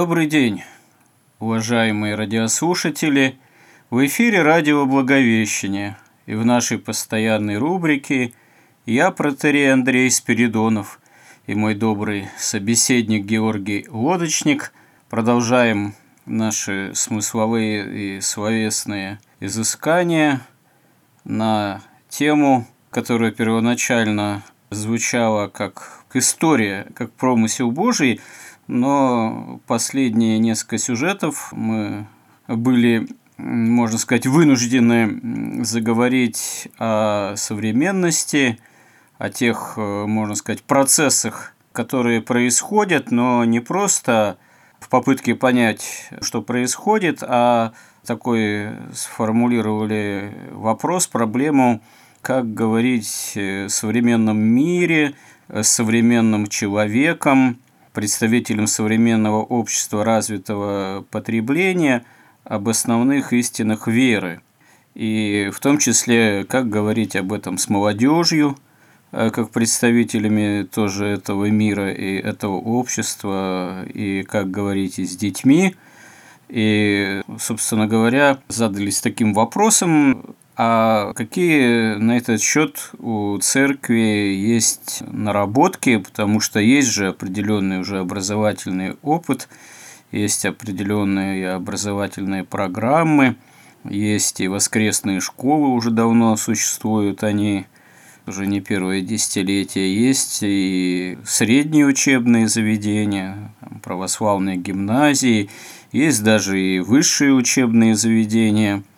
Добрый день, уважаемые радиослушатели! В эфире радио «Благовещение» и в нашей постоянной рубрике я, протерей Андрей Спиридонов и мой добрый собеседник Георгий Лодочник продолжаем наши смысловые и словесные изыскания на тему, которая первоначально звучала как история, как промысел Божий – но последние несколько сюжетов мы были, можно сказать, вынуждены заговорить о современности, о тех, можно сказать, процессах, которые происходят, но не просто в попытке понять, что происходит, а такой сформулировали вопрос, проблему, как говорить в современном мире, с современным человеком, представителям современного общества развитого потребления об основных истинах веры. И в том числе, как говорить об этом с молодежью, э, как представителями тоже этого мира и этого общества, и как говорить и с детьми. И, собственно говоря, задались таким вопросом, а какие на этот счет у церкви есть наработки, потому что есть же определенный уже образовательный опыт, есть определенные образовательные программы, есть и воскресные школы уже давно существуют, они уже не первое десятилетие, есть и средние учебные заведения, православные гимназии, есть даже и высшие учебные заведения –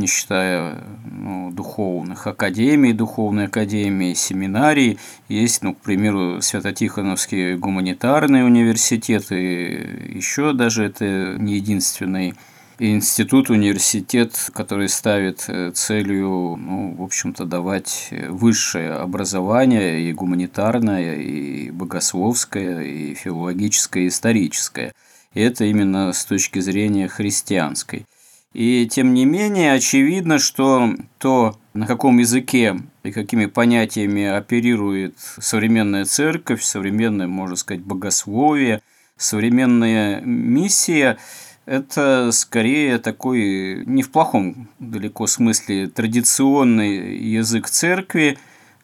не считая ну, духовных академий, духовной академии, семинарий. Есть, ну, к примеру, Свято-Тихоновский гуманитарный университет, и еще даже это не единственный институт, университет, который ставит э, целью, ну, в общем-то, давать высшее образование и гуманитарное, и богословское, и филологическое, и историческое. И это именно с точки зрения христианской. И тем не менее, очевидно, что то, на каком языке и какими понятиями оперирует современная церковь, современное, можно сказать, богословие, современная миссия, это скорее такой, не в плохом далеко смысле, традиционный язык церкви,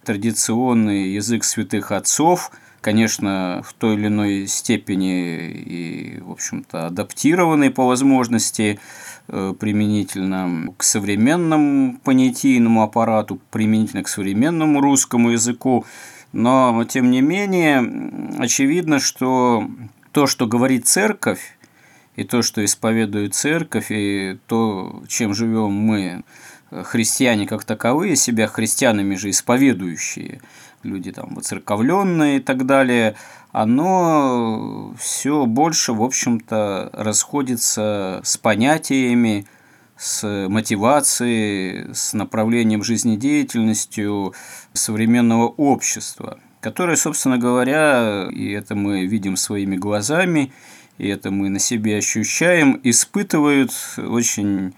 традиционный язык святых отцов, конечно, в той или иной степени и, в общем-то, адаптированный по возможности – применительно к современному понятийному аппарату, применительно к современному русскому языку. Но, тем не менее, очевидно, что то, что говорит церковь, и то, что исповедует церковь, и то, чем живем мы, христиане как таковые, себя христианами же исповедующие, люди там воцерковленные и так далее – оно все больше, в общем-то, расходится с понятиями, с мотивацией, с направлением жизнедеятельностью современного общества, которое, собственно говоря, и это мы видим своими глазами, и это мы на себе ощущаем, испытывают очень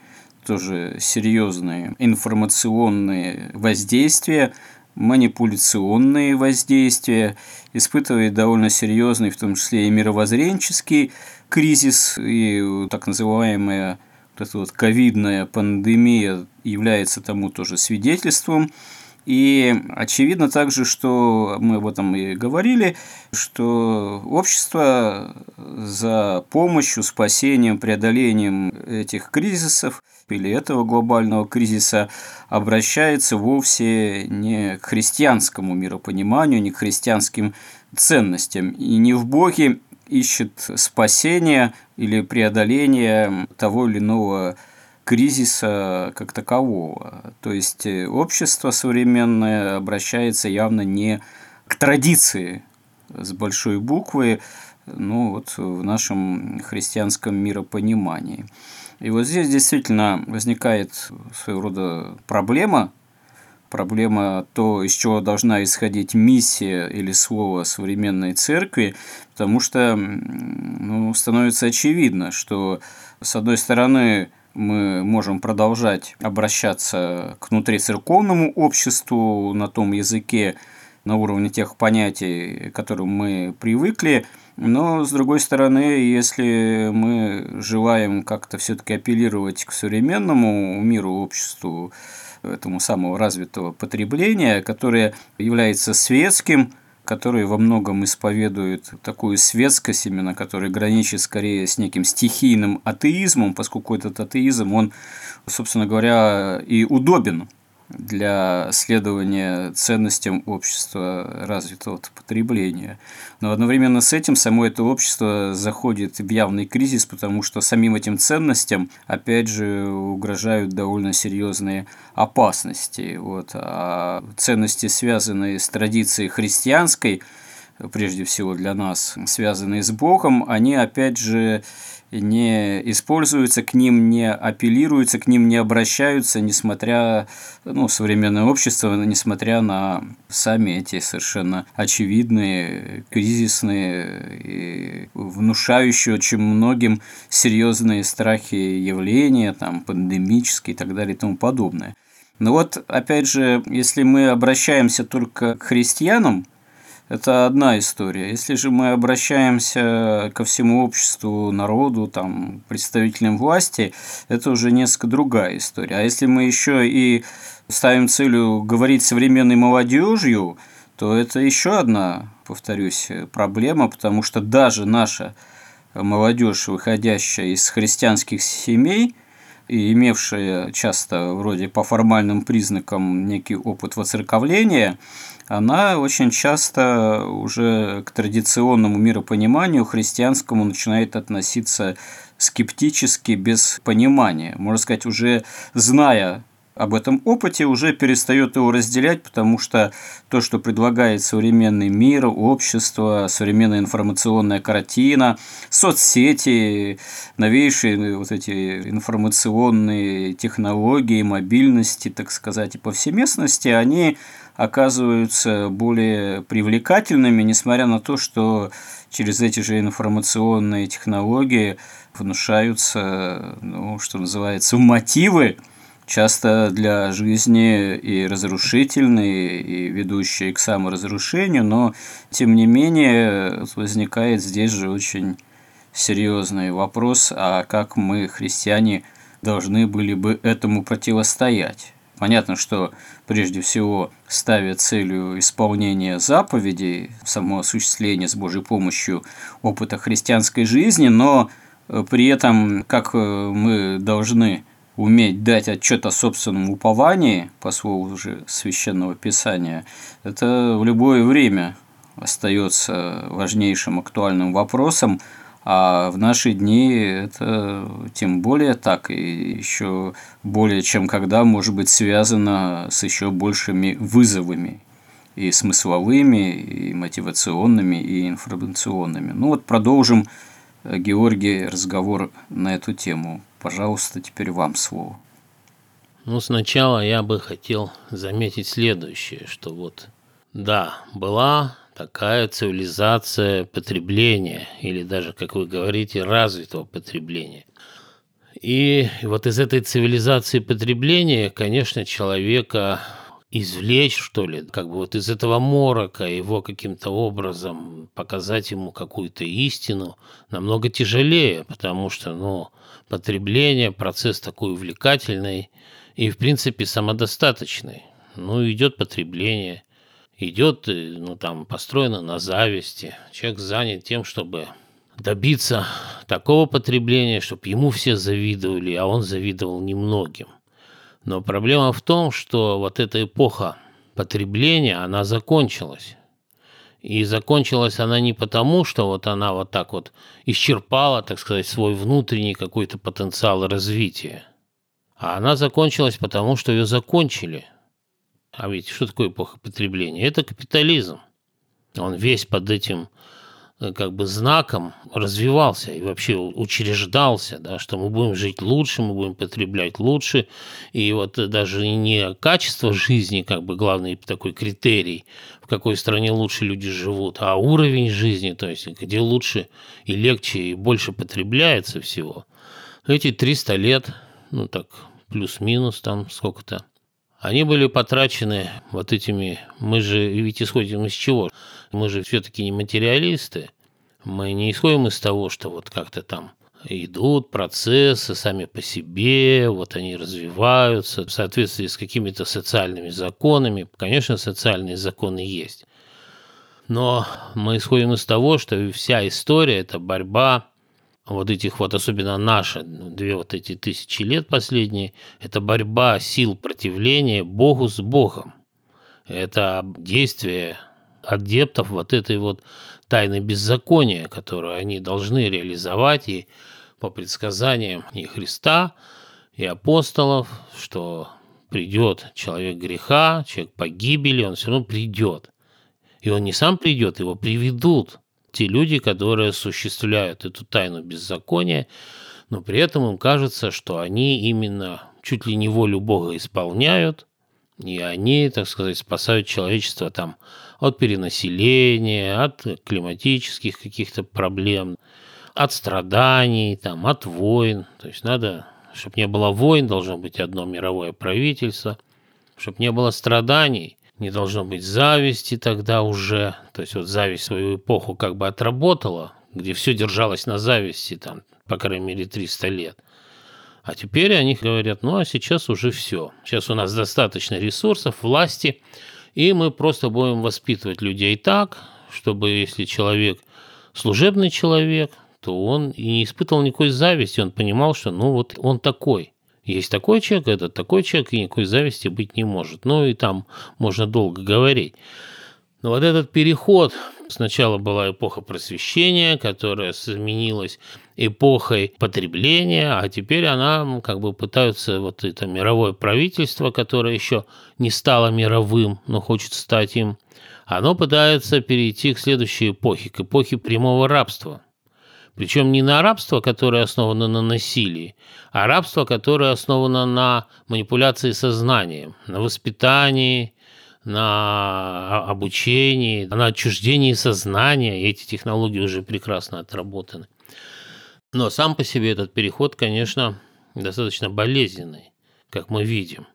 тоже серьезные информационные воздействия манипуляционные воздействия, испытывает довольно серьезный, в том числе и мировоззренческий кризис, и так называемая вот эта вот ковидная пандемия является тому тоже свидетельством. И очевидно также, что мы об этом и говорили, что общество за помощью, спасением, преодолением этих кризисов или этого глобального кризиса обращается вовсе не к христианскому миропониманию, не к христианским ценностям, и не в Боге, ищет спасения или преодоления того или иного кризиса как такового. То есть э, общество современное обращается явно не к традиции с большой буквы, ну вот в нашем христианском миропонимании. И вот здесь действительно возникает своего рода проблема, проблема то, из чего должна исходить миссия или слово современной церкви, потому что ну, становится очевидно, что с одной стороны мы можем продолжать обращаться к внутрицерковному обществу на том языке, на уровне тех понятий, к которым мы привыкли, но, с другой стороны, если мы желаем как-то все-таки апеллировать к современному миру, обществу, этому самого развитого потребления, которое является светским, который во многом исповедует такую светскость, именно которая граничит скорее с неким стихийным атеизмом, поскольку этот атеизм, он, собственно говоря, и удобен для следования ценностям общества развитого потребления. Но одновременно с этим само это общество заходит в явный кризис, потому что самим этим ценностям, опять же, угрожают довольно серьезные опасности. Вот. А ценности, связанные с традицией христианской, прежде всего для нас, связанные с Богом, они, опять же, не используются, к ним не апеллируются, к ним не обращаются, несмотря, ну, современное общество, несмотря на сами эти совершенно очевидные, кризисные и внушающие очень многим серьезные страхи явления, там, пандемические и так далее и тому подобное. Но вот, опять же, если мы обращаемся только к христианам, это одна история. Если же мы обращаемся ко всему обществу, народу, там, представителям власти, это уже несколько другая история. А если мы еще и ставим целью говорить современной молодежью, то это еще одна, повторюсь, проблема, потому что даже наша молодежь, выходящая из христианских семей – и имевшая часто вроде по формальным признакам некий опыт воцерковления, она очень часто уже к традиционному миропониманию христианскому начинает относиться скептически, без понимания. Можно сказать, уже зная об этом опыте, уже перестает его разделять, потому что то, что предлагает современный мир, общество, современная информационная картина, соцсети, новейшие вот эти информационные технологии, мобильности, так сказать, и повсеместности, они оказываются более привлекательными, несмотря на то, что через эти же информационные технологии внушаются, ну, что называется, мотивы часто для жизни и разрушительные, и ведущие к саморазрушению, но тем не менее возникает здесь же очень серьезный вопрос, а как мы, христиане, должны были бы этому противостоять. Понятно, что прежде всего ставя целью исполнения заповедей, само осуществление с Божьей помощью опыта христианской жизни, но при этом как мы должны уметь дать отчет о собственном уповании, по слову уже священного писания, это в любое время остается важнейшим актуальным вопросом, а в наши дни это тем более так, и еще более чем когда может быть связано с еще большими вызовами и смысловыми, и мотивационными, и информационными. Ну вот продолжим, Георгий, разговор на эту тему. Пожалуйста, теперь вам слово. Ну, сначала я бы хотел заметить следующее, что вот, да, была такая цивилизация потребления, или даже, как вы говорите, развитого потребления. И вот из этой цивилизации потребления, конечно, человека извлечь, что ли, как бы вот из этого морока его каким-то образом показать ему какую-то истину намного тяжелее, потому что, ну, потребление, процесс такой увлекательный и, в принципе, самодостаточный. Ну, идет потребление, идет, э, ну, там, построено на зависти. Человек занят тем, чтобы добиться такого потребления, чтобы ему все завидовали, а он завидовал немногим. Но проблема в том, что вот эта эпоха потребления, она закончилась. И закончилась она не потому, что вот она вот так вот исчерпала, так сказать, свой внутренний какой-то потенциал развития. А она закончилась потому, что ее закончили. А ведь что такое эпоха потребления? Это капитализм. Он весь под этим Э, как бы знаком развивался и вообще учреждался, да, что мы будем жить лучше, мы будем потреблять лучше, и вот даже не качество жизни как бы главный такой критерий, в какой стране лучше люди живут, а уровень жизни, то есть где лучше и легче и больше потребляется всего. Эти 300 лет, ну так плюс-минус там сколько-то, они были потрачены вот этими, мы же ведь исходим из чего? Мы же все-таки не материалисты. Мы не исходим из того, что вот как-то там идут процессы сами по себе, вот они развиваются в соответствии с какими-то социальными законами. Конечно, социальные законы есть. Но мы исходим из того, что вся история – это борьба вот этих вот, особенно наши, две вот эти тысячи лет последние, это борьба сил противления Богу с Богом. Это действие адептов вот этой вот тайны беззакония, которую они должны реализовать и по предсказаниям и Христа, и апостолов, что придет человек греха, человек погибели, он все равно придет. И он не сам придет, его приведут те люди, которые осуществляют эту тайну беззакония, но при этом им кажется, что они именно чуть ли не волю Бога исполняют, и они, так сказать, спасают человечество там от перенаселения, от климатических каких-то проблем, от страданий, там, от войн. То есть надо, чтобы не было войн, должно быть одно мировое правительство, чтобы не было страданий, не должно быть зависти тогда уже. То есть вот зависть свою эпоху как бы отработала, где все держалось на зависти, там, по крайней мере, 300 лет. А теперь они говорят, ну а сейчас уже все. Сейчас у нас достаточно ресурсов, власти, и мы просто будем воспитывать людей так, чтобы если человек служебный человек, то он и не испытывал никакой зависти, он понимал, что ну вот он такой. Есть такой человек, этот такой человек, и никакой зависти быть не может. Ну и там можно долго говорить. Но вот этот переход, сначала была эпоха просвещения, которая сменилась эпохой потребления, а теперь она как бы пытаются вот это мировое правительство, которое еще не стало мировым, но хочет стать им, оно пытается перейти к следующей эпохе, к эпохе прямого рабства. Причем не на рабство, которое основано на насилии, а рабство, которое основано на манипуляции сознанием, на воспитании, на обучении, на отчуждении сознания. И эти технологии уже прекрасно отработаны. Но сам по себе этот переход, конечно, достаточно болезненный, как мы видим.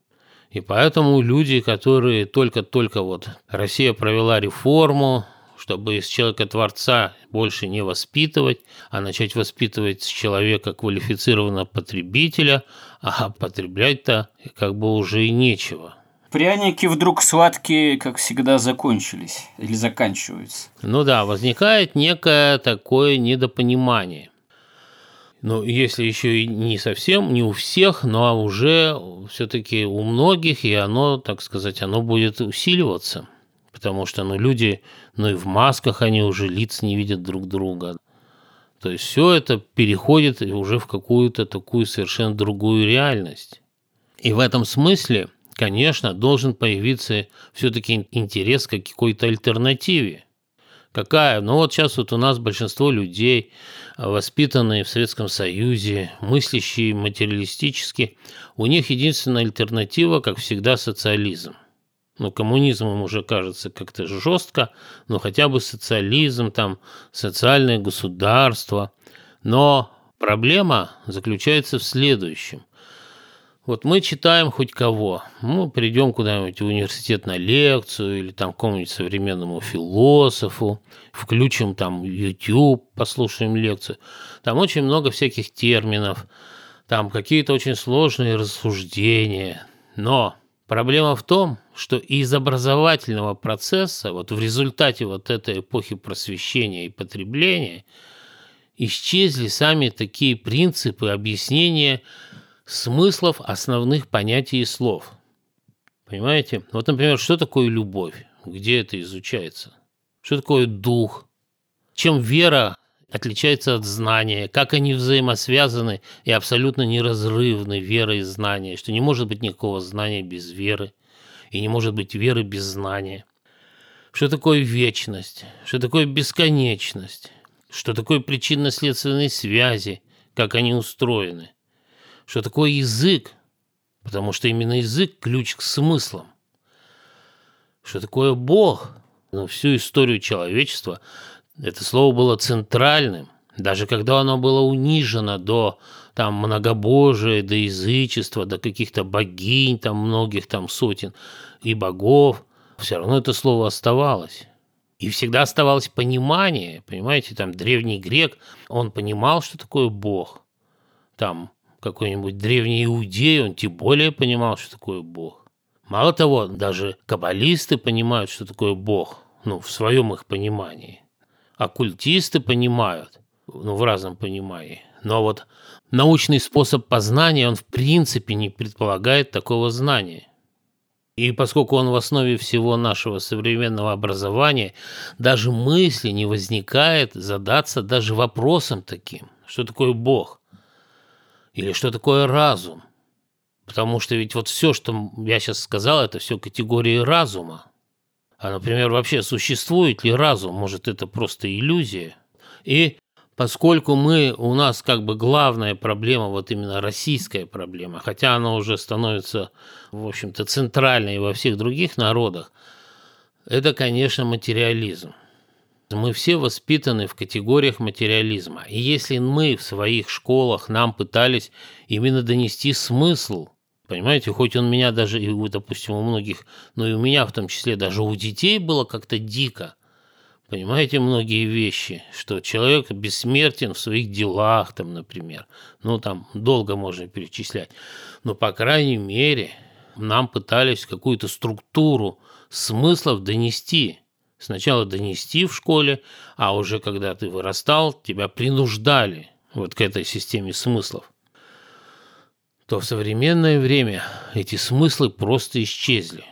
И поэтому люди, которые только-только вот Россия провела реформу, чтобы из человека-творца больше не воспитывать, а начать воспитывать с человека квалифицированного потребителя, а потреблять-то как бы уже и нечего. Пряники вдруг сладкие, как всегда, закончились или заканчиваются. Ну да, возникает некое такое недопонимание. Ну, если еще и не совсем, не у всех, но уже все-таки у многих, и оно, так сказать, оно будет усиливаться. Потому что, ну, люди, ну и в масках они уже лиц не видят друг друга. То есть все это переходит уже в какую-то такую совершенно другую реальность. И в этом смысле, конечно, должен появиться все-таки интерес к какой-то альтернативе. Какая? Ну вот сейчас вот у нас большинство людей, воспитанные в Советском Союзе, мыслящие материалистически, у них единственная альтернатива, как всегда, социализм. Ну, коммунизм им уже кажется как-то жестко, но хотя бы социализм, там, социальное государство. Но проблема заключается в следующем. Вот мы читаем хоть кого. Мы придем куда-нибудь в университет на лекцию или там к какому-нибудь современному философу, включим там YouTube, послушаем лекцию. Там очень много всяких терминов, там какие-то очень сложные рассуждения. Но проблема в том, что из образовательного процесса, вот в результате вот этой эпохи просвещения и потребления, исчезли сами такие принципы объяснения смыслов основных понятий и слов. Понимаете? Вот, например, что такое любовь? Где это изучается? что такое дух, чем вера отличается от знания, как они взаимосвязаны и абсолютно неразрывны, вера и знание, что не может быть никакого знания без веры, и не может быть веры без знания. Что такое вечность, что такое бесконечность, что такое причинно-следственные связи, как они устроены, что такое язык, потому что именно язык – ключ к смыслам, что такое Бог, но всю историю человечества это слово было центральным, даже когда оно было унижено до там многобожия, до язычества, до каких-то богинь, там многих там сотен и богов, все равно это слово оставалось. И всегда оставалось понимание, понимаете, там древний грек, он понимал, что такое Бог. Там какой-нибудь древний иудей, он тем более понимал, что такое Бог. Мало того, даже каббалисты понимают, что такое Бог, ну, в своем их понимании оккультисты понимают, ну, в разном понимании. Но вот научный способ познания, он в принципе не предполагает такого знания. И поскольку он в основе всего нашего современного образования, даже мысли не возникает задаться даже вопросом таким, что такое Бог или что такое разум. Потому что ведь вот все, что я сейчас сказал, это все категории разума. А, например, вообще существует ли разум? Может, это просто иллюзия? И поскольку мы, у нас как бы главная проблема, вот именно российская проблема, хотя она уже становится, в общем-то, центральной во всех других народах, это, конечно, материализм. Мы все воспитаны в категориях материализма. И если мы в своих школах нам пытались именно донести смысл Понимаете, хоть он меня даже, и, допустим, у многих, но и у меня в том числе, даже у детей было как-то дико. Понимаете, многие вещи, что человек бессмертен в своих делах, там, например. Ну, там долго можно перечислять. Но, по крайней мере, нам пытались какую-то структуру смыслов донести. Сначала донести в школе, а уже когда ты вырастал, тебя принуждали вот к этой системе смыслов то в современное время эти смыслы просто исчезли.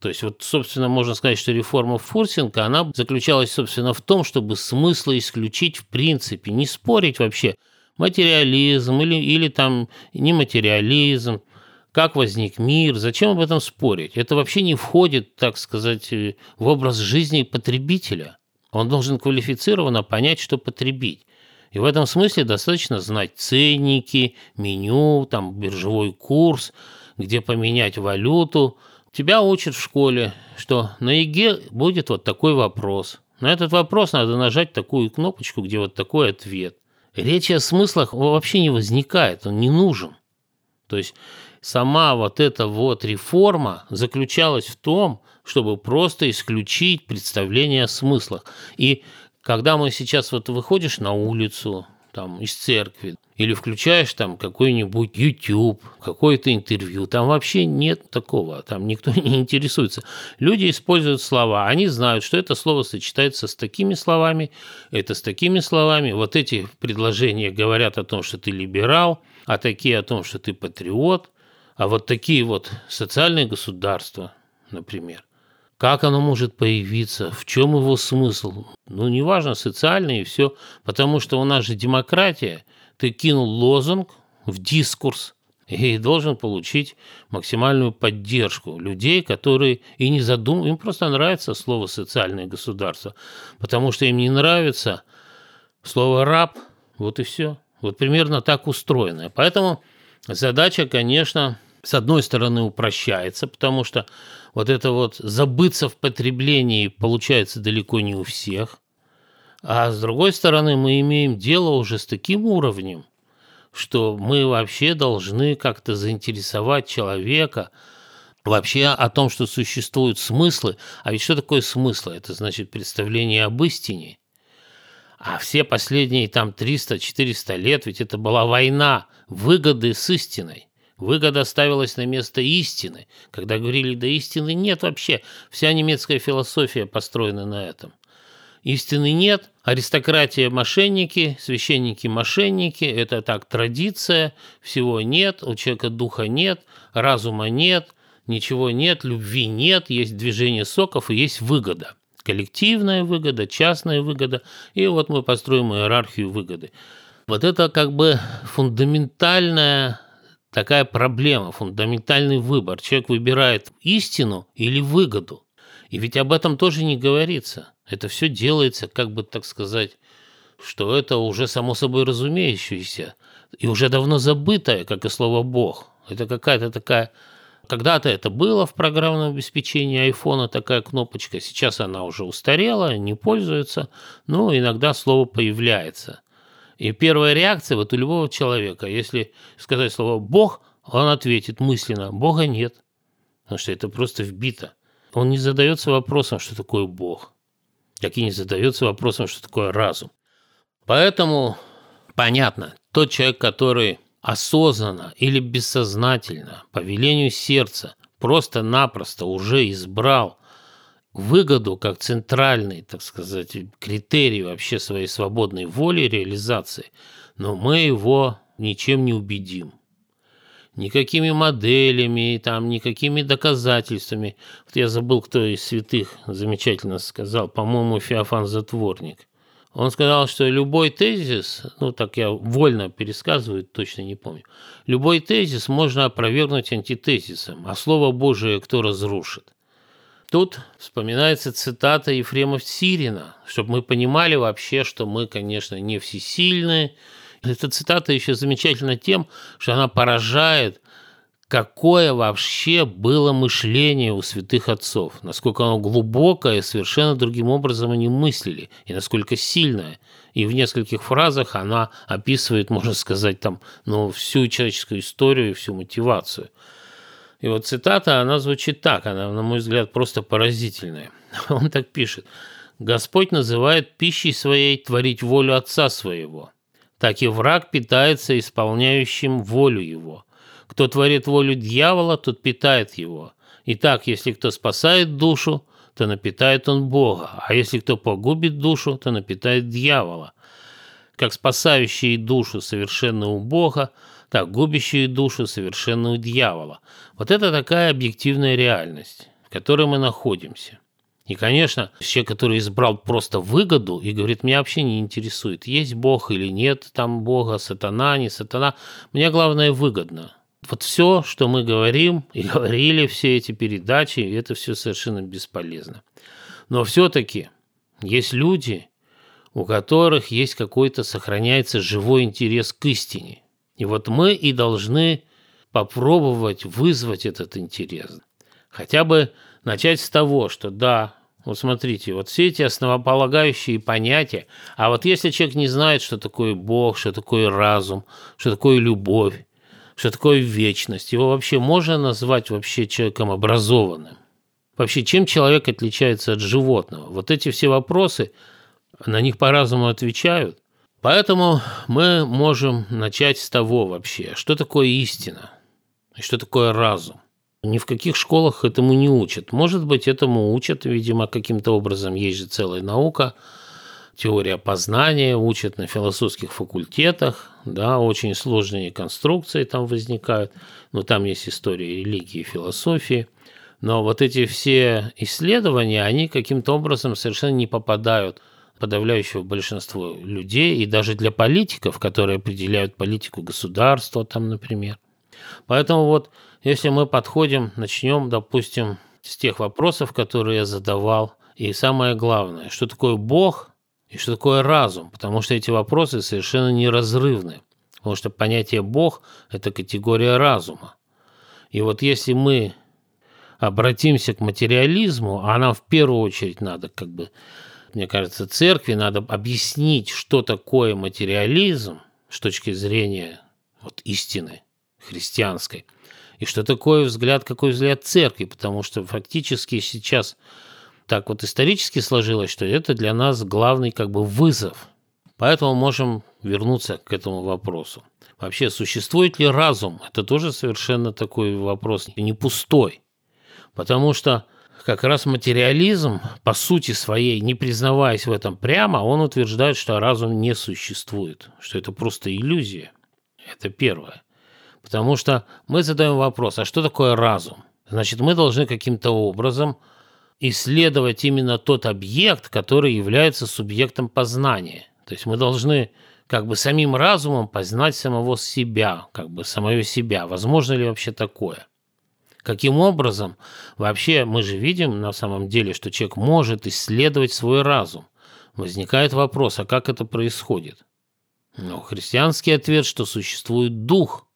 То есть вот, собственно, можно сказать, что реформа Фурсенко, она заключалась, собственно, в том, чтобы смыслы исключить в принципе, не спорить вообще, материализм или, или там нематериализм, как возник мир, зачем об этом спорить? Это вообще не входит, так сказать, в образ жизни потребителя. Он должен квалифицированно понять, что потребить. И в этом смысле достаточно знать ценники, меню, там биржевой курс, где поменять валюту. Тебя учат в школе, что на ЕГЭ будет вот такой вопрос. На этот вопрос надо нажать такую кнопочку, где вот такой ответ. Речи о смыслах вообще не возникает, он не нужен. То есть сама вот эта вот реформа заключалась в том, чтобы просто исключить представление о смыслах. И когда мы сейчас вот выходишь на улицу, там, из церкви, или включаешь там какой-нибудь YouTube, какое-то интервью, там вообще нет такого, там никто не интересуется. Люди используют слова, они знают, что это слово сочетается с такими словами, это с такими словами. Вот эти предложения говорят о том, что ты либерал, а такие о том, что ты патриот, а вот такие вот социальные государства, например, как оно может появиться? В чем его смысл? Ну, неважно, социальный и все. Потому что у нас же демократия. Ты кинул лозунг в дискурс и должен получить максимальную поддержку людей, которые и не задумывают, им просто нравится слово «социальное государство», потому что им не нравится слово «раб», вот и все. Вот примерно так устроено. Поэтому задача, конечно, с одной стороны упрощается, потому что вот это вот забыться в потреблении получается далеко не у всех. А с другой стороны, мы имеем дело уже с таким уровнем, что мы вообще должны как-то заинтересовать человека вообще о том, что существуют смыслы. А ведь что такое смыслы? Это значит представление об истине. А все последние там 300-400 лет, ведь это была война выгоды с истиной. Выгода ставилась на место истины. Когда говорили, да истины нет вообще. Вся немецкая философия построена на этом. Истины нет, аристократия – мошенники, священники – мошенники, это так традиция, всего нет, у человека духа нет, разума нет, ничего нет, любви нет, есть движение соков и есть выгода. Коллективная выгода, частная выгода, и вот мы построим иерархию выгоды. Вот это как бы фундаментальная такая проблема, фундаментальный выбор. Человек выбирает истину или выгоду. И ведь об этом тоже не говорится. Это все делается, как бы так сказать, что это уже само собой разумеющееся и уже давно забытое, как и слово «бог». Это какая-то такая... Когда-то это было в программном обеспечении айфона, такая кнопочка. Сейчас она уже устарела, не пользуется, но иногда слово появляется. И первая реакция вот у любого человека, если сказать слово «бог», он ответит мысленно «бога нет», потому что это просто вбито. Он не задается вопросом, что такое бог, как и не задается вопросом, что такое разум. Поэтому понятно, тот человек, который осознанно или бессознательно, по велению сердца, просто-напросто уже избрал выгоду как центральный, так сказать, критерий вообще своей свободной воли реализации, но мы его ничем не убедим. Никакими моделями, там, никакими доказательствами. Вот я забыл, кто из святых замечательно сказал, по-моему, Феофан Затворник. Он сказал, что любой тезис, ну так я вольно пересказываю, точно не помню, любой тезис можно опровергнуть антитезисом, а Слово Божие кто разрушит. Тут вспоминается цитата Ефрема Сирина, чтобы мы понимали вообще, что мы, конечно, не всесильны. Эта цитата еще замечательна тем, что она поражает, какое вообще было мышление у святых отцов, насколько оно глубокое совершенно другим образом они мыслили, и насколько сильное. И в нескольких фразах она описывает, можно сказать, там, ну, всю человеческую историю и всю мотивацию – и вот цитата, она звучит так, она, на мой взгляд, просто поразительная. Он так пишет. «Господь называет пищей своей творить волю Отца своего. Так и враг питается исполняющим волю его. Кто творит волю дьявола, тот питает его. Итак, если кто спасает душу, то напитает он Бога, а если кто погубит душу, то напитает дьявола. Как спасающие душу совершенно у Бога, так губящие душу совершенно у дьявола. Вот это такая объективная реальность, в которой мы находимся. И, конечно, человек, который избрал просто выгоду и говорит, меня вообще не интересует, есть Бог или нет там Бога, сатана, не сатана, мне главное выгодно. Вот все, что мы говорим и говорили, все эти передачи, это все совершенно бесполезно. Но все-таки есть люди, у которых есть какой-то, сохраняется живой интерес к истине. И вот мы и должны попробовать вызвать этот интерес. Хотя бы начать с того, что да, вот смотрите, вот все эти основополагающие понятия, а вот если человек не знает, что такое Бог, что такое разум, что такое любовь, что такое вечность, его вообще можно назвать вообще человеком образованным? Вообще, чем человек отличается от животного? Вот эти все вопросы, на них по-разному отвечают. Поэтому мы можем начать с того вообще, что такое истина и что такое разум. Ни в каких школах этому не учат. Может быть, этому учат, видимо, каким-то образом. Есть же целая наука, теория познания, учат на философских факультетах, да, очень сложные конструкции там возникают, но там есть история религии и философии. Но вот эти все исследования, они каким-то образом совершенно не попадают – подавляющего большинства людей и даже для политиков, которые определяют политику государства, там, например. Поэтому вот если мы подходим, начнем, допустим, с тех вопросов, которые я задавал, и самое главное, что такое Бог и что такое разум, потому что эти вопросы совершенно неразрывны, потому что понятие Бог – это категория разума. И вот если мы обратимся к материализму, а нам в первую очередь надо как бы мне кажется, церкви надо объяснить, что такое материализм с точки зрения вот, истины христианской, и что такое взгляд, какой взгляд церкви, потому что фактически сейчас так вот исторически сложилось, что это для нас главный как бы вызов. Поэтому можем вернуться к этому вопросу. Вообще, существует ли разум? Это тоже совершенно такой вопрос не пустой. Потому что как раз материализм, по сути своей, не признаваясь в этом прямо, он утверждает, что разум не существует, что это просто иллюзия. Это первое. Потому что мы задаем вопрос, а что такое разум? Значит, мы должны каким-то образом исследовать именно тот объект, который является субъектом познания. То есть мы должны как бы самим разумом познать самого себя, как бы самое себя. Возможно ли вообще такое? Каким образом? Вообще мы же видим на самом деле, что человек может исследовать свой разум. Возникает вопрос, а как это происходит? Ну, христианский ответ, что существует дух.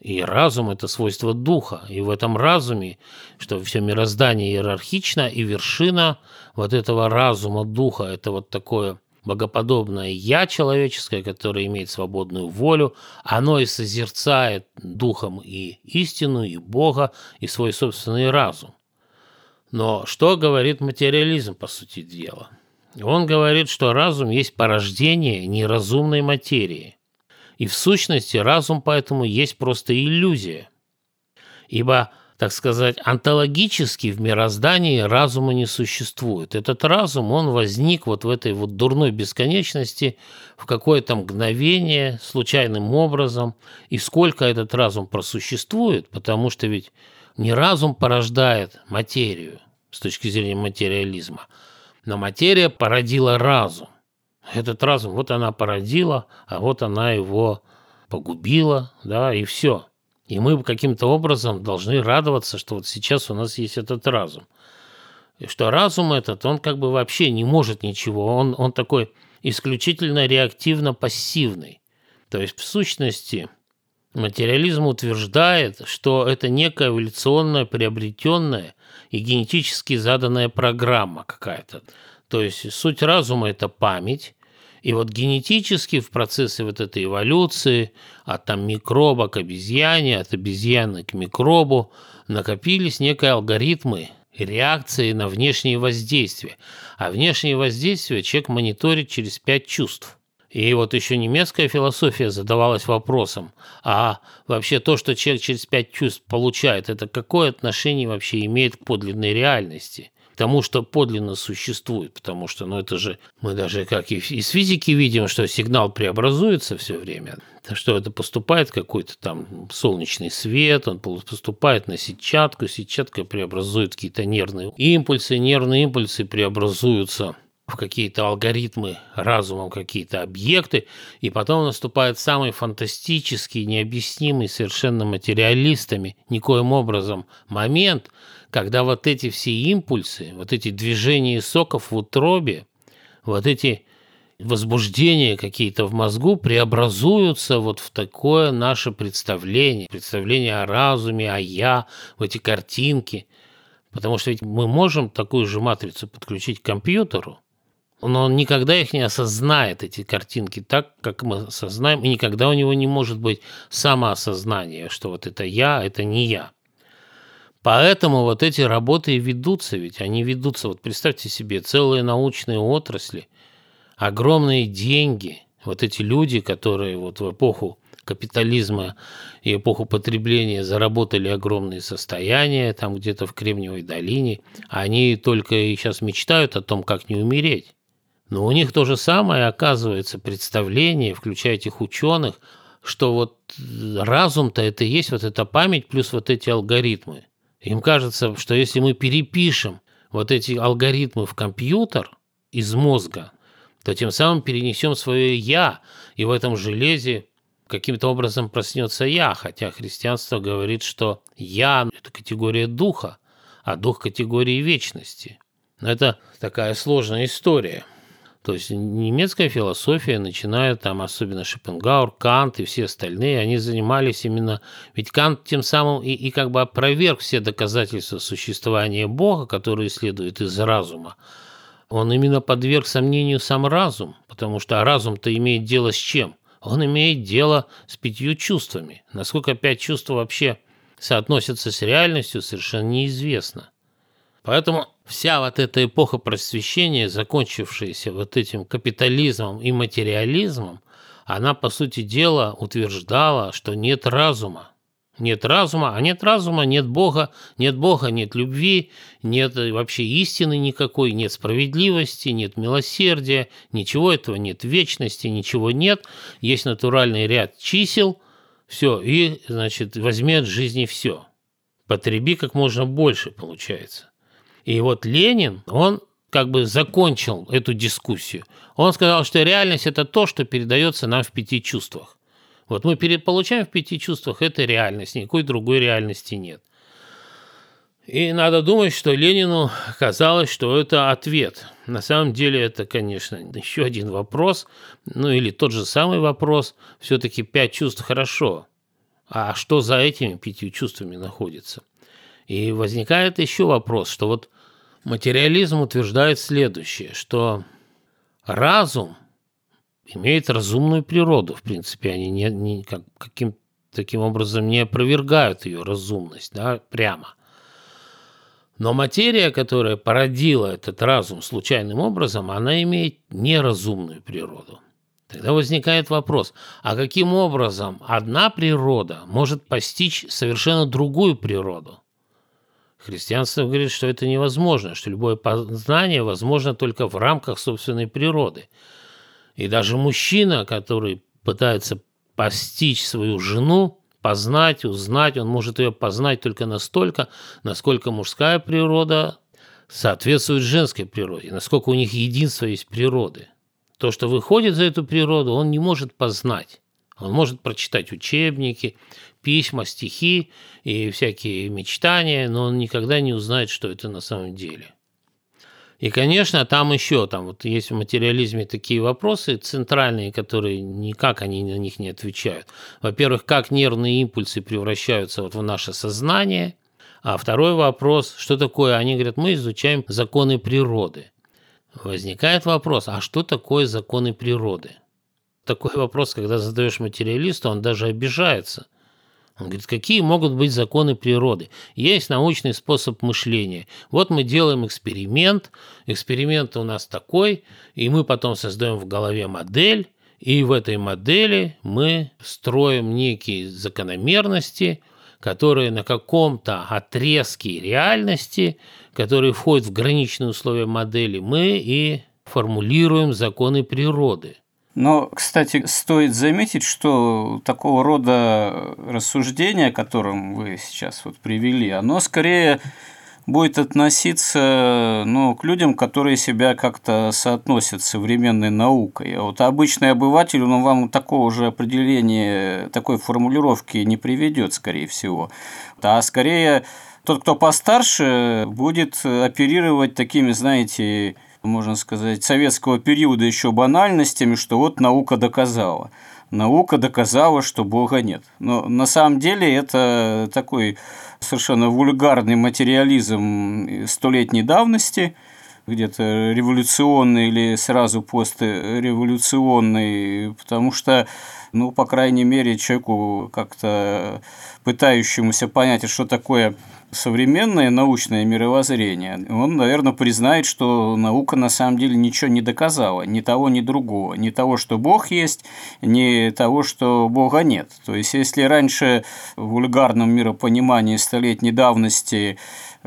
И разум – это свойство духа. И в этом разуме, что все мироздание иерархично, и вершина вот этого разума, духа – это вот такое богоподобное «я» человеческое, которое имеет свободную волю, оно и созерцает духом и истину, и Бога, и свой собственный разум. Но что говорит материализм, по сути дела? Он говорит, что разум есть порождение неразумной материи. И в сущности разум поэтому есть просто иллюзия. Ибо так сказать, онтологически в мироздании разума не существует. Этот разум, он возник вот в этой вот дурной бесконечности в какое-то мгновение, случайным образом. И сколько этот разум просуществует, потому что ведь не разум порождает материю с точки зрения материализма, но материя породила разум. Этот разум, вот она породила, а вот она его погубила, да, и все. И мы каким-то образом должны радоваться, что вот сейчас у нас есть этот разум. И что разум этот, он как бы вообще не может ничего, он, он такой исключительно реактивно-пассивный. То есть в сущности материализм утверждает, что это некая эволюционная, приобретенная и генетически заданная программа какая-то. То есть суть разума – это память, и вот генетически в процессе вот этой эволюции от там микроба к обезьяне, от обезьяны к микробу накопились некие алгоритмы реакции на внешние воздействия. А внешние воздействия человек мониторит через пять чувств. И вот еще немецкая философия задавалась вопросом, а вообще то, что человек через пять чувств получает, это какое отношение вообще имеет к подлинной реальности? Тому, что подлинно существует, потому что, ну, это же мы даже как и из физики видим, что сигнал преобразуется все время, что это поступает какой-то там солнечный свет, он поступает на сетчатку, сетчатка преобразует какие-то нервные импульсы, нервные импульсы преобразуются в какие-то алгоритмы разумом, какие-то объекты, и потом наступает самый фантастический, необъяснимый совершенно материалистами никоим образом момент – когда вот эти все импульсы, вот эти движения соков в утробе, вот эти возбуждения какие-то в мозгу преобразуются вот в такое наше представление, представление о разуме, о «я», в эти картинки. Потому что ведь мы можем такую же матрицу подключить к компьютеру, но он никогда их не осознает, эти картинки, так, как мы осознаем, и никогда у него не может быть самоосознания, что вот это я, это не я. Поэтому вот эти работы и ведутся, ведь они ведутся, вот представьте себе, целые научные отрасли, огромные деньги, вот эти люди, которые вот в эпоху капитализма и эпоху потребления заработали огромные состояния там где-то в Кремниевой долине, они только и сейчас мечтают о том, как не умереть. Но у них то же самое, оказывается, представление, включая этих ученых, что вот разум-то это и есть вот эта память плюс вот эти алгоритмы. Им кажется, что если мы перепишем вот эти алгоритмы в компьютер из мозга, то тем самым перенесем свое «я», и в этом железе каким-то образом проснется «я», хотя христианство говорит, что «я» – это категория духа, а дух – категории вечности. Но это такая сложная история – то есть немецкая философия, начиная там особенно Шопенгауэр, Кант и все остальные, они занимались именно... Ведь Кант тем самым и, и как бы опроверг все доказательства существования Бога, которые следуют из разума. Он именно подверг сомнению сам разум, потому что разум-то имеет дело с чем? Он имеет дело с пятью чувствами. Насколько пять чувств вообще соотносятся с реальностью, совершенно неизвестно. Поэтому вся вот эта эпоха просвещения, закончившаяся вот этим капитализмом и материализмом, она, по сути дела, утверждала, что нет разума. Нет разума, а нет разума, нет Бога, нет Бога, нет любви, нет вообще истины никакой, нет справедливости, нет милосердия, ничего этого нет, вечности, ничего нет. Есть натуральный ряд чисел, все, и, значит, возьми от жизни все. Потреби как можно больше, получается. И вот Ленин, он как бы закончил эту дискуссию. Он сказал, что реальность – это то, что передается нам в пяти чувствах. Вот мы получаем в пяти чувствах – это реальность, никакой другой реальности нет. И надо думать, что Ленину казалось, что это ответ. На самом деле это, конечно, еще один вопрос, ну или тот же самый вопрос. Все-таки пять чувств хорошо. А что за этими пятью чувствами находится? И возникает еще вопрос, что вот материализм утверждает следующее, что разум имеет разумную природу. В принципе, они не, не, как, каким таким образом не опровергают ее разумность да, прямо. Но материя, которая породила этот разум случайным образом, она имеет неразумную природу. Тогда возникает вопрос, а каким образом одна природа может постичь совершенно другую природу? Христианство говорит, что это невозможно, что любое познание возможно только в рамках собственной природы. И даже мужчина, который пытается постичь свою жену, познать, узнать, он может ее познать только настолько, насколько мужская природа соответствует женской природе, насколько у них единство есть природы. То, что выходит за эту природу, он не может познать. Он может прочитать учебники, письма, стихи и всякие мечтания, но он никогда не узнает, что это на самом деле. И, конечно, там еще, там вот есть в материализме такие вопросы центральные, которые никак они на них не отвечают. Во-первых, как нервные импульсы превращаются вот в наше сознание. А второй вопрос, что такое, они говорят, мы изучаем законы природы. Возникает вопрос, а что такое законы природы? Такой вопрос, когда задаешь материалисту, он даже обижается – он говорит, какие могут быть законы природы? Есть научный способ мышления. Вот мы делаем эксперимент, эксперимент у нас такой, и мы потом создаем в голове модель, и в этой модели мы строим некие закономерности, которые на каком-то отрезке реальности, которые входят в граничные условия модели, мы и формулируем законы природы. Но, кстати, стоит заметить, что такого рода рассуждение, которым вы сейчас вот привели, оно скорее будет относиться ну, к людям, которые себя как-то соотносят с современной наукой. А вот обычный обыватель, он вам такого же определения, такой формулировки не приведет, скорее всего. А скорее тот, кто постарше, будет оперировать такими, знаете, можно сказать, советского периода еще банальностями, что вот наука доказала. Наука доказала, что Бога нет. Но на самом деле это такой совершенно вульгарный материализм столетней давности, где-то революционный или сразу постреволюционный, потому что, ну, по крайней мере, человеку как-то пытающемуся понять, что такое современное научное мировоззрение, он, наверное, признает, что наука на самом деле ничего не доказала, ни того, ни другого, ни того, что Бог есть, ни того, что Бога нет. То есть, если раньше в вульгарном миропонимании столетней давности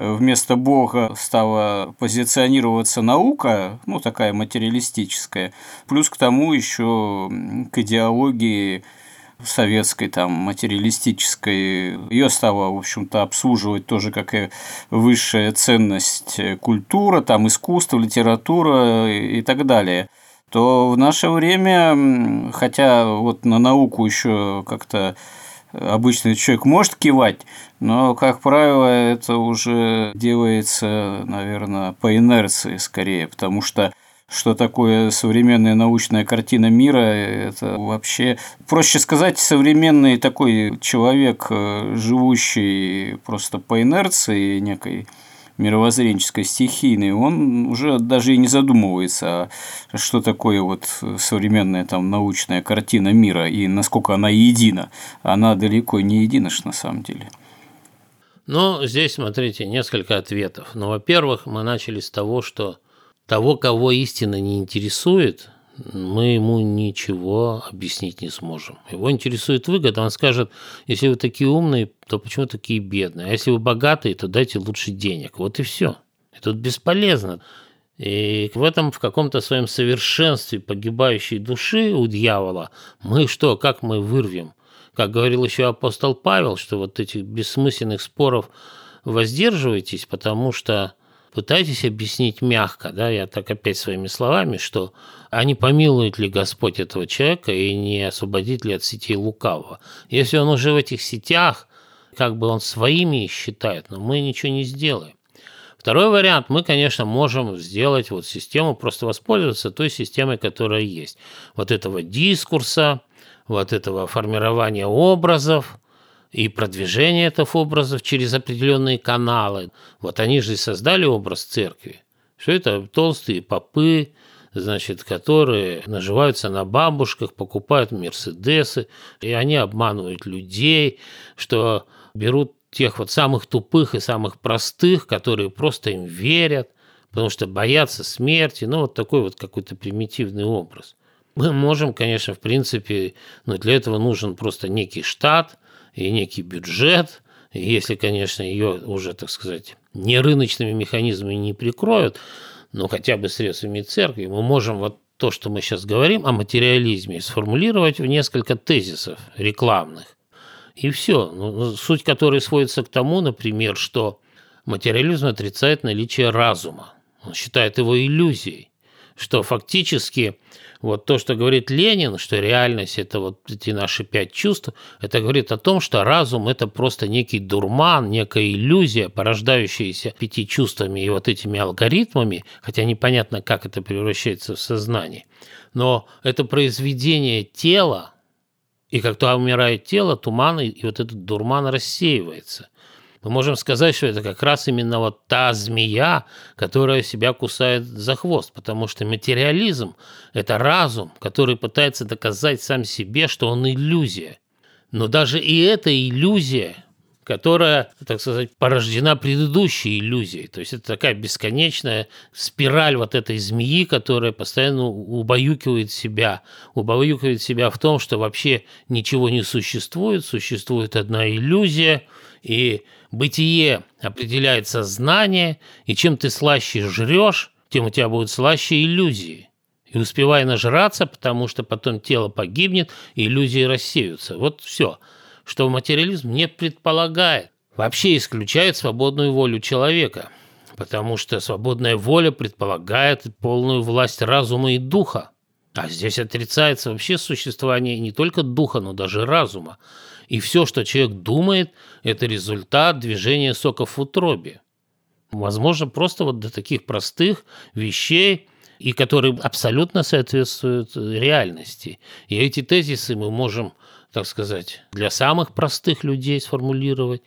вместо Бога стала позиционироваться наука, ну, такая материалистическая, плюс к тому еще к идеологии советской, там, материалистической, ее стало, в общем-то, обслуживать тоже как и высшая ценность культура, там, искусство, литература и так далее. То в наше время, хотя вот на науку еще как-то обычный человек может кивать, но, как правило, это уже делается, наверное, по инерции скорее, потому что что такое современная научная картина мира, это вообще, проще сказать, современный такой человек, э, живущий просто по инерции некой мировоззренческой, стихийной, он уже даже и не задумывается, а что такое вот современная там научная картина мира и насколько она едина. Она далеко не едина на самом деле. Ну, здесь, смотрите, несколько ответов. Ну, во-первых, мы начали с того, что того, кого истина не интересует, мы ему ничего объяснить не сможем. Его интересует выгода. Он скажет, если вы такие умные, то почему такие бедные? А если вы богатые, то дайте лучше денег. Вот и все. И тут бесполезно. И в этом в каком-то своем совершенстве погибающей души у дьявола мы что, как мы вырвем? Как говорил еще апостол Павел, что вот этих бессмысленных споров воздерживайтесь, потому что пытайтесь объяснить мягко, да, я так опять своими словами, что а не помилует ли Господь этого человека и не освободит ли от сетей лукавого. Если он уже в этих сетях, как бы он своими считает, но мы ничего не сделаем. Второй вариант, мы, конечно, можем сделать вот систему, просто воспользоваться той системой, которая есть. Вот этого дискурса, вот этого формирования образов и продвижения этих образов через определенные каналы. Вот они же и создали образ церкви. Что это толстые попы, значит, которые наживаются на бабушках, покупают мерседесы, и они обманывают людей, что берут тех вот самых тупых и самых простых, которые просто им верят, потому что боятся смерти, ну вот такой вот какой-то примитивный образ. Мы можем, конечно, в принципе, но для этого нужен просто некий штат и некий бюджет, если, конечно, ее уже, так сказать, не рыночными механизмами не прикроют, но хотя бы средствами церкви, мы можем вот то, что мы сейчас говорим о материализме, сформулировать в несколько тезисов рекламных. И все. Ну, ну, суть которой сводится к тому, например, что материализм отрицает наличие разума. Он считает его иллюзией, что фактически вот то, что говорит Ленин, что реальность – это вот эти наши пять чувств, это говорит о том, что разум – это просто некий дурман, некая иллюзия, порождающаяся пяти чувствами и вот этими алгоритмами, хотя непонятно, как это превращается в сознание. Но это произведение тела, и как то умирает тело, туман, и вот этот дурман рассеивается. Мы можем сказать, что это как раз именно вот та змея, которая себя кусает за хвост, потому что материализм – это разум, который пытается доказать сам себе, что он иллюзия. Но даже и эта иллюзия которая, так сказать, порождена предыдущей иллюзией. То есть это такая бесконечная спираль вот этой змеи, которая постоянно убаюкивает себя, убаюкивает себя в том, что вообще ничего не существует, существует одна иллюзия, и бытие определяет сознание, и чем ты слаще жрешь, тем у тебя будут слаще иллюзии. И успевай нажраться, потому что потом тело погибнет, и иллюзии рассеются. Вот все что материализм не предполагает, вообще исключает свободную волю человека, потому что свободная воля предполагает полную власть разума и духа. А здесь отрицается вообще существование не только духа, но даже разума. И все, что человек думает, это результат движения соков в утробе. Возможно, просто вот до таких простых вещей, и которые абсолютно соответствуют реальности. И эти тезисы мы можем так сказать, для самых простых людей сформулировать,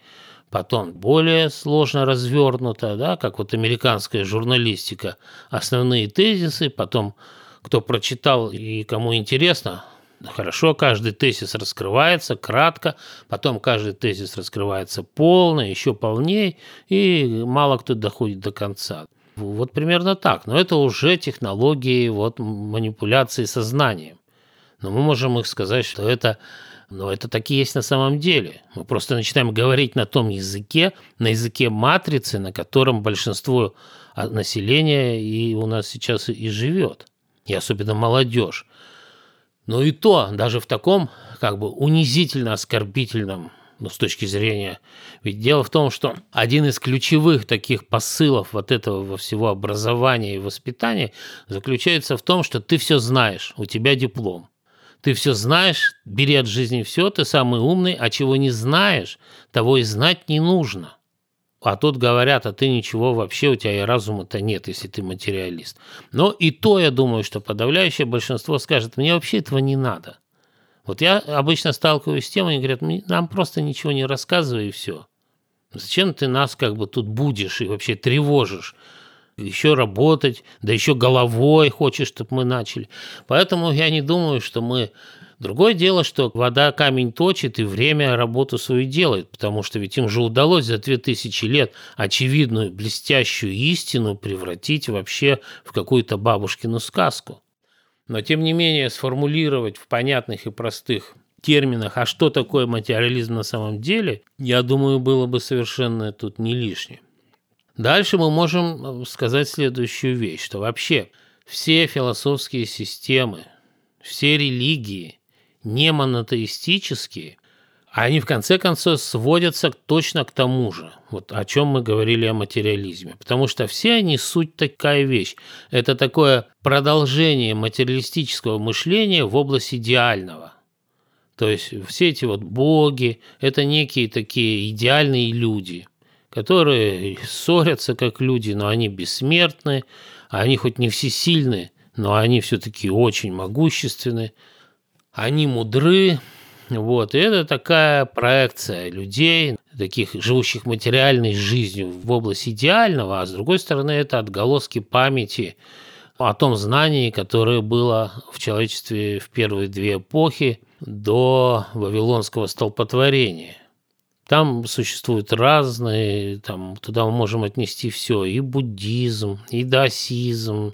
потом более сложно развернуто, да, как вот американская журналистика, основные тезисы, потом кто прочитал и кому интересно, хорошо, каждый тезис раскрывается кратко, потом каждый тезис раскрывается полно, еще полнее, и мало кто доходит до конца. Вот примерно так. Но это уже технологии вот, манипуляции сознанием. Но мы можем их сказать, что это но это так и есть на самом деле. Мы просто начинаем говорить на том языке, на языке матрицы, на котором большинство а, населения и у нас сейчас и живет, и особенно молодежь. Но и то, даже в таком как бы унизительно оскорбительном ну, с точки зрения... Ведь дело в том, что один из ключевых таких посылов вот этого во всего образования и воспитания заключается в том, что ты все знаешь, у тебя диплом. Ты все знаешь, бери от жизни все, ты самый умный, а чего не знаешь, того и знать не нужно. А тут говорят, а ты ничего вообще, у тебя и разума-то нет, если ты материалист. Но и то, я думаю, что подавляющее большинство скажет, мне вообще этого не надо. Вот я обычно сталкиваюсь с тем, они говорят, нам просто ничего не рассказывай и все. Зачем ты нас как бы тут будешь и вообще тревожишь? еще работать, да еще головой хочешь, чтобы мы начали. Поэтому я не думаю, что мы... Другое дело, что вода камень точит, и время работу свою делает, потому что ведь им же удалось за 2000 лет очевидную блестящую истину превратить вообще в какую-то бабушкину сказку. Но тем не менее сформулировать в понятных и простых терминах, а что такое материализм на самом деле, я думаю, было бы совершенно тут не лишним. Дальше мы можем э, сказать следующую вещь, что вообще все философские системы, все религии не монотеистические, они в конце концов сводятся точно к тому же, вот о чем мы говорили о материализме. Потому что все они суть такая вещь. Это такое продолжение материалистического мышления в области идеального. То есть все эти вот боги – это некие такие идеальные люди, которые ссорятся как люди, но они бессмертны, они хоть не всесильны, но они все-таки очень могущественны, они мудры, вот, и это такая проекция людей, таких живущих материальной жизнью в области идеального, а с другой стороны это отголоски памяти о том знании, которое было в человечестве в первые две эпохи до Вавилонского столпотворения. Там существуют разные, там, туда мы можем отнести все, и буддизм, и даосизм,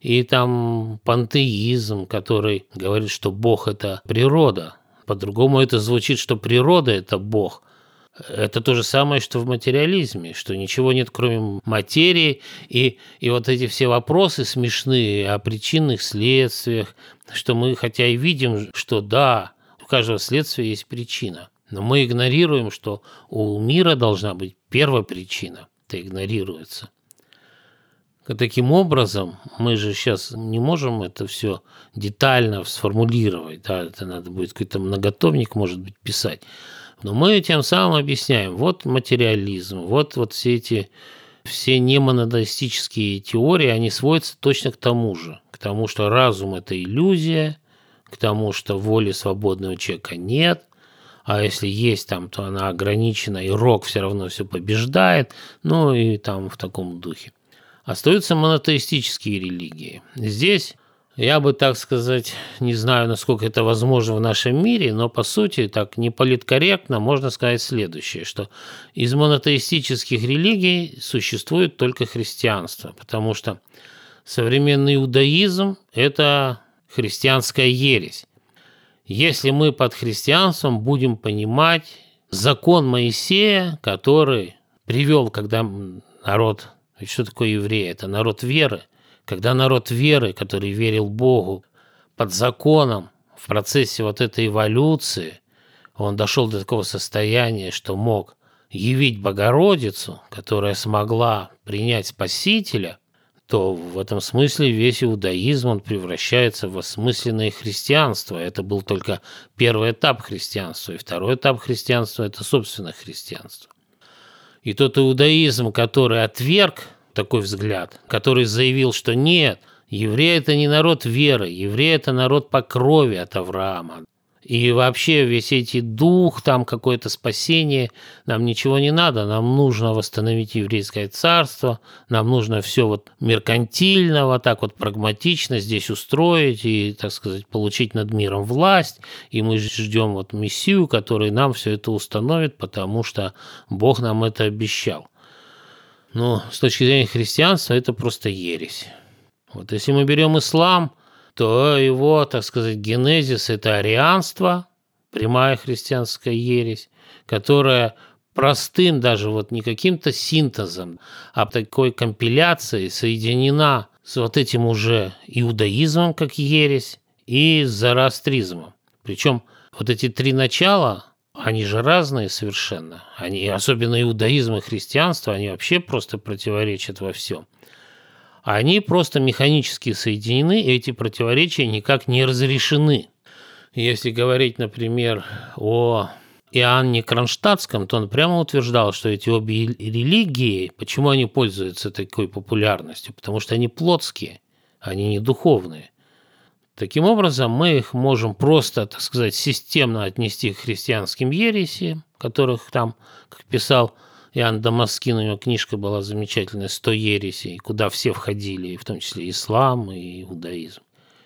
и там пантеизм, который говорит, что Бог – это природа, по-другому это звучит, что природа – это Бог. Это то же самое, что в материализме, что ничего нет, кроме материи, и, и вот эти все вопросы смешные о причинных следствиях, что мы хотя и видим, что да, у каждого следствия есть причина, но мы игнорируем, что у мира должна быть первая причина, это игнорируется. Таким образом, мы же сейчас не можем это все детально сформулировать, да, это надо будет какой-то многотомник, может быть, писать. Но мы тем самым объясняем, вот материализм, вот, вот все эти все немонодистические теории, они сводятся точно к тому же, к тому, что разум – это иллюзия, к тому, что воли свободного человека нет, а если есть там, то она ограничена, и рок все равно все побеждает, ну и там в таком духе. Остаются монотеистические религии. Здесь я бы, так сказать, не знаю, насколько это возможно в нашем мире, но по сути так не политкорректно можно сказать следующее, что из монотеистических религий существует только христианство, потому что современный иудаизм – это христианская ересь. Если мы под христианством будем понимать закон Моисея, который привел, когда народ ведь что такое евреи? Это народ веры. Когда народ веры, который верил Богу под законом, в процессе вот этой эволюции, он дошел до такого состояния, что мог явить Богородицу, которая смогла принять Спасителя, то в этом смысле весь иудаизм он превращается в осмысленное христианство. Это был только первый этап христианства. И второй этап христианства – это собственно христианство. И тот иудаизм, который отверг такой взгляд, который заявил, что нет, евреи – это не народ веры, евреи – это народ по крови от Авраама. И вообще весь эти дух, там какое-то спасение, нам ничего не надо, нам нужно восстановить еврейское царство, нам нужно все вот меркантильно, вот так вот прагматично здесь устроить и, так сказать, получить над миром власть, и мы ждем вот Мессию, который нам все это установит, потому что Бог нам это обещал. Но с точки зрения христианства это просто ересь. Вот если мы берем ислам – то его, так сказать, генезис – это арианство, прямая христианская ересь, которая простым даже вот не каким-то синтезом, а такой компиляцией соединена с вот этим уже иудаизмом как ересь и зороастризмом. Причем вот эти три начала, они же разные совершенно. Они, особенно иудаизм и христианство, они вообще просто противоречат во всем они просто механически соединены, и эти противоречия никак не разрешены. Если говорить, например, о Иоанне Кронштадтском, то он прямо утверждал, что эти обе религии, почему они пользуются такой популярностью? Потому что они плотские, они не духовные. Таким образом, мы их можем просто, так сказать, системно отнести к христианским ересиям, которых там, как писал Иоанн Дамаскин, у него книжка была замечательная «Сто ересей», куда все входили, в том числе ислам и иудаизм.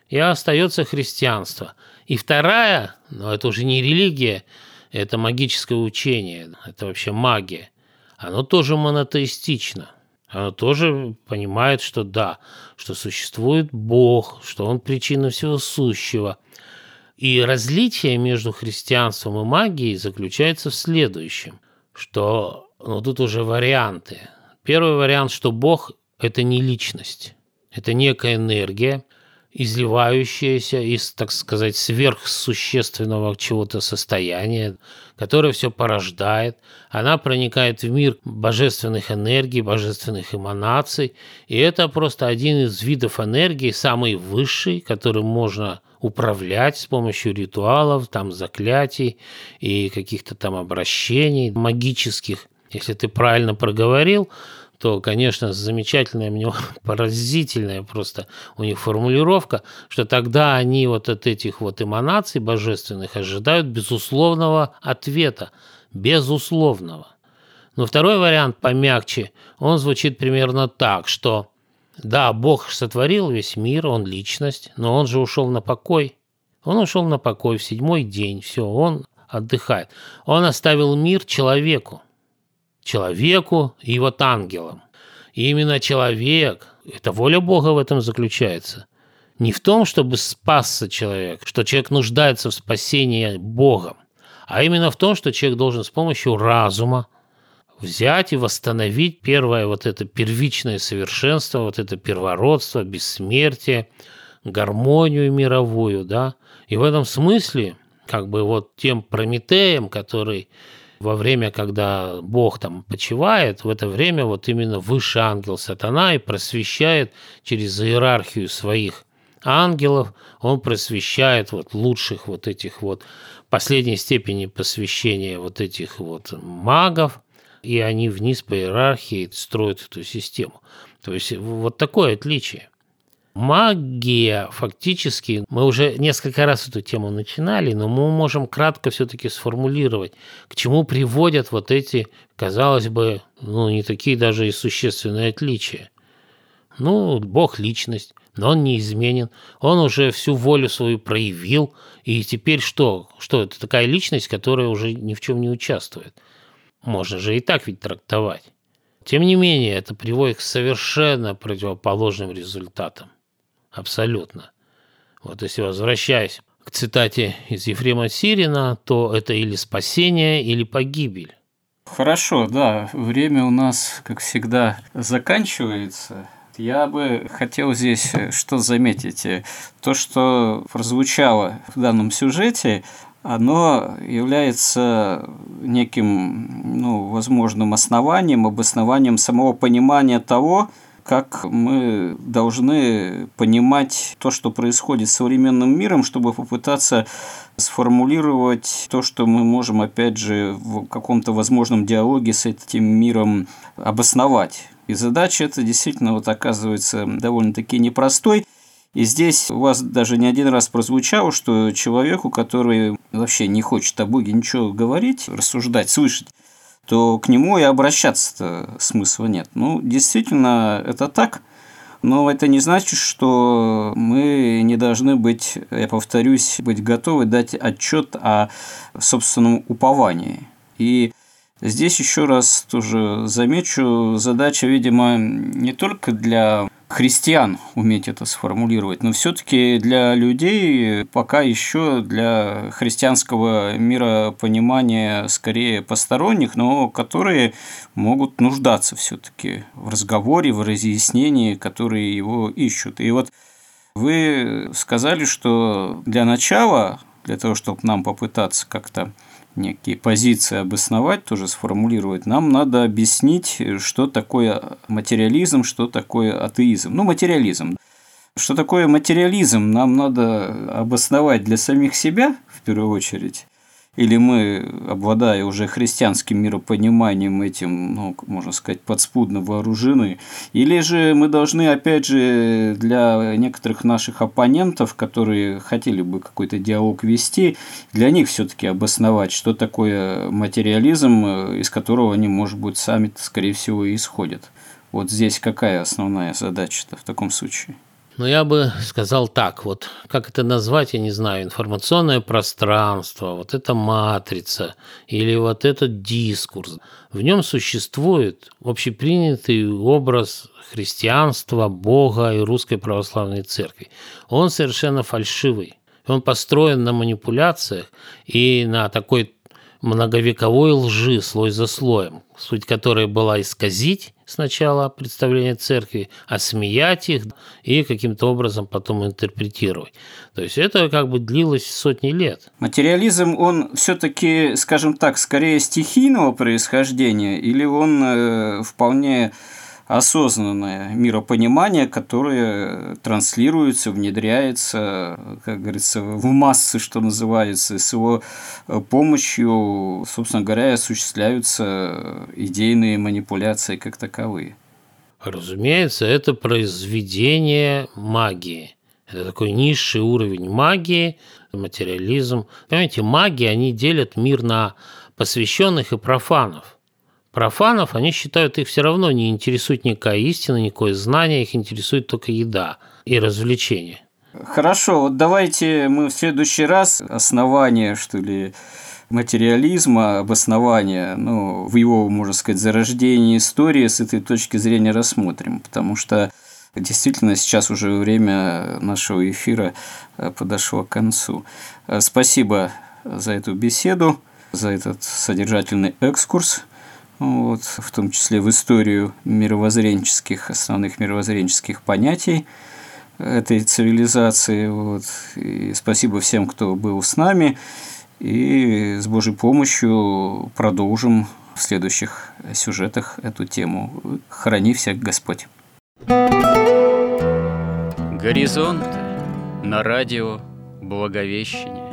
И остается христианство. И вторая, но это уже не религия, это магическое учение, это вообще магия. Оно тоже монотеистично. Оно тоже понимает, что да, что существует Бог, что Он причина всего сущего. И различие между христианством и магией заключается в следующем, что но тут уже варианты. Первый вариант, что Бог – это не личность, это некая энергия, изливающаяся из, так сказать, сверхсущественного чего-то состояния, которое все порождает. Она проникает в мир божественных энергий, божественных эманаций. И это просто один из видов энергии, самый высший, которым можно управлять с помощью ритуалов, там заклятий и каких-то там обращений магических. Если ты правильно проговорил, то, конечно, замечательная, мне поразительная просто у них формулировка, что тогда они вот от этих вот эманаций божественных ожидают безусловного ответа, безусловного. Но второй вариант помягче, он звучит примерно так, что да, Бог сотворил весь мир, он личность, но он же ушел на покой. Он ушел на покой в седьмой день, все, он отдыхает. Он оставил мир человеку человеку и вот ангелам. И именно человек, это воля Бога в этом заключается. Не в том, чтобы спасся человек, что человек нуждается в спасении Богом, а именно в том, что человек должен с помощью разума взять и восстановить первое вот это первичное совершенство, вот это первородство, бессмертие, гармонию мировую, да. И в этом смысле, как бы вот тем Прометеем, который во время, когда Бог там почивает, в это время вот именно высший ангел сатана и просвещает через иерархию своих ангелов, он просвещает вот лучших вот этих вот последней степени посвящения вот этих вот магов, и они вниз по иерархии строят эту систему. То есть вот такое отличие. Магия фактически, мы уже несколько раз эту тему начинали, но мы можем кратко все-таки сформулировать, к чему приводят вот эти, казалось бы, ну не такие даже и существенные отличия. Ну, Бог – личность, но он неизменен, он уже всю волю свою проявил, и теперь что? Что это такая личность, которая уже ни в чем не участвует? Можно же и так ведь трактовать. Тем не менее, это приводит к совершенно противоположным результатам. Абсолютно. Вот если возвращаясь к цитате из Ефрема Сирина, то это или спасение, или погибель. Хорошо, да, время у нас, как всегда, заканчивается. Я бы хотел здесь э, что заметить. То, что прозвучало в данном сюжете, оно является неким, ну, возможным основанием, обоснованием самого понимания того, как мы должны понимать то, что происходит с современным миром, чтобы попытаться сформулировать то, что мы можем, опять же, в каком-то возможном диалоге с этим миром обосновать. И задача эта действительно вот оказывается довольно-таки непростой. И здесь у вас даже не один раз прозвучало, что человеку, который вообще не хочет о Боге ничего говорить, рассуждать, слышать, то к нему и обращаться смысла нет. Ну, действительно, это так. Но это не значит, что мы не должны быть, я повторюсь, быть готовы дать отчет о собственном уповании. И здесь еще раз тоже замечу, задача, видимо, не только для христиан уметь это сформулировать, но все-таки для людей пока еще для христианского миропонимания скорее посторонних, но которые могут нуждаться все-таки в разговоре, в разъяснении, которые его ищут. И вот вы сказали, что для начала, для того, чтобы нам попытаться как-то некие позиции обосновать, тоже сформулировать, нам надо объяснить, что такое материализм, что такое атеизм. Ну, материализм. Что такое материализм, нам надо обосновать для самих себя, в первую очередь, или мы, обладая уже христианским миропониманием этим, ну, можно сказать, подспудно вооружены, или же мы должны, опять же, для некоторых наших оппонентов, которые хотели бы какой-то диалог вести, для них все-таки обосновать, что такое материализм, из которого они, может быть, сами, скорее всего, и исходят. Вот здесь какая основная задача-то в таком случае? Но я бы сказал так, вот как это назвать, я не знаю, информационное пространство, вот эта матрица или вот этот дискурс. В нем существует общепринятый образ христианства, Бога и Русской Православной Церкви. Он совершенно фальшивый. Он построен на манипуляциях и на такой многовековой лжи слой за слоем, суть которой была исказить сначала представление церкви, осмеять их и каким-то образом потом интерпретировать. То есть это как бы длилось сотни лет. Материализм, он все-таки, скажем так, скорее стихийного происхождения или он э, вполне осознанное миропонимание, которое транслируется, внедряется, как говорится, в массы, что называется, с его э, помощью, собственно говоря, осуществляются идейные манипуляции как таковые. Разумеется, это произведение магии. Это такой низший уровень магии, материализм. Понимаете, маги, они делят мир на посвященных и профанов – Профанов, они считают, их все равно не интересует никакая истина, никакое знание, их интересует только еда и развлечение. Хорошо, вот давайте мы в следующий раз основание, что ли, материализма, обоснования, ну, в его, можно сказать, зарождении истории с этой точки зрения рассмотрим, потому что действительно сейчас уже время нашего эфира э, подошло к концу. Э, спасибо за эту беседу, за этот содержательный экскурс вот, в том числе в историю мировоззренческих, основных мировоззренческих понятий этой цивилизации. Вот. И спасибо всем, кто был с нами. И с Божьей помощью продолжим в следующих сюжетах эту тему. Храни всех Господь. Горизонт на радио Благовещение.